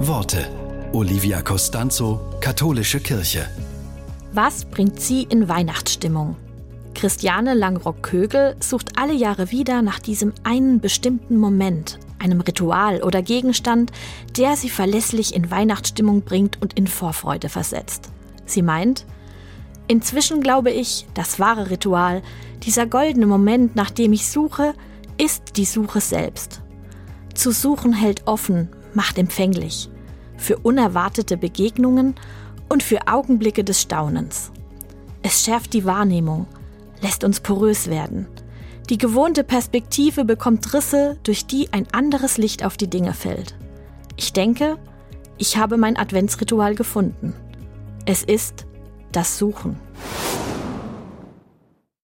Worte. Olivia Costanzo, Katholische Kirche. Was bringt sie in Weihnachtsstimmung? Christiane Langrock-Kögel sucht alle Jahre wieder nach diesem einen bestimmten Moment, einem Ritual oder Gegenstand, der sie verlässlich in Weihnachtsstimmung bringt und in Vorfreude versetzt. Sie meint, inzwischen glaube ich, das wahre Ritual, dieser goldene Moment, nach dem ich suche, ist die Suche selbst. Zu suchen hält offen, macht empfänglich. Für unerwartete Begegnungen und für Augenblicke des Staunens. Es schärft die Wahrnehmung, lässt uns porös werden. Die gewohnte Perspektive bekommt Risse, durch die ein anderes Licht auf die Dinge fällt. Ich denke, ich habe mein Adventsritual gefunden. Es ist das Suchen.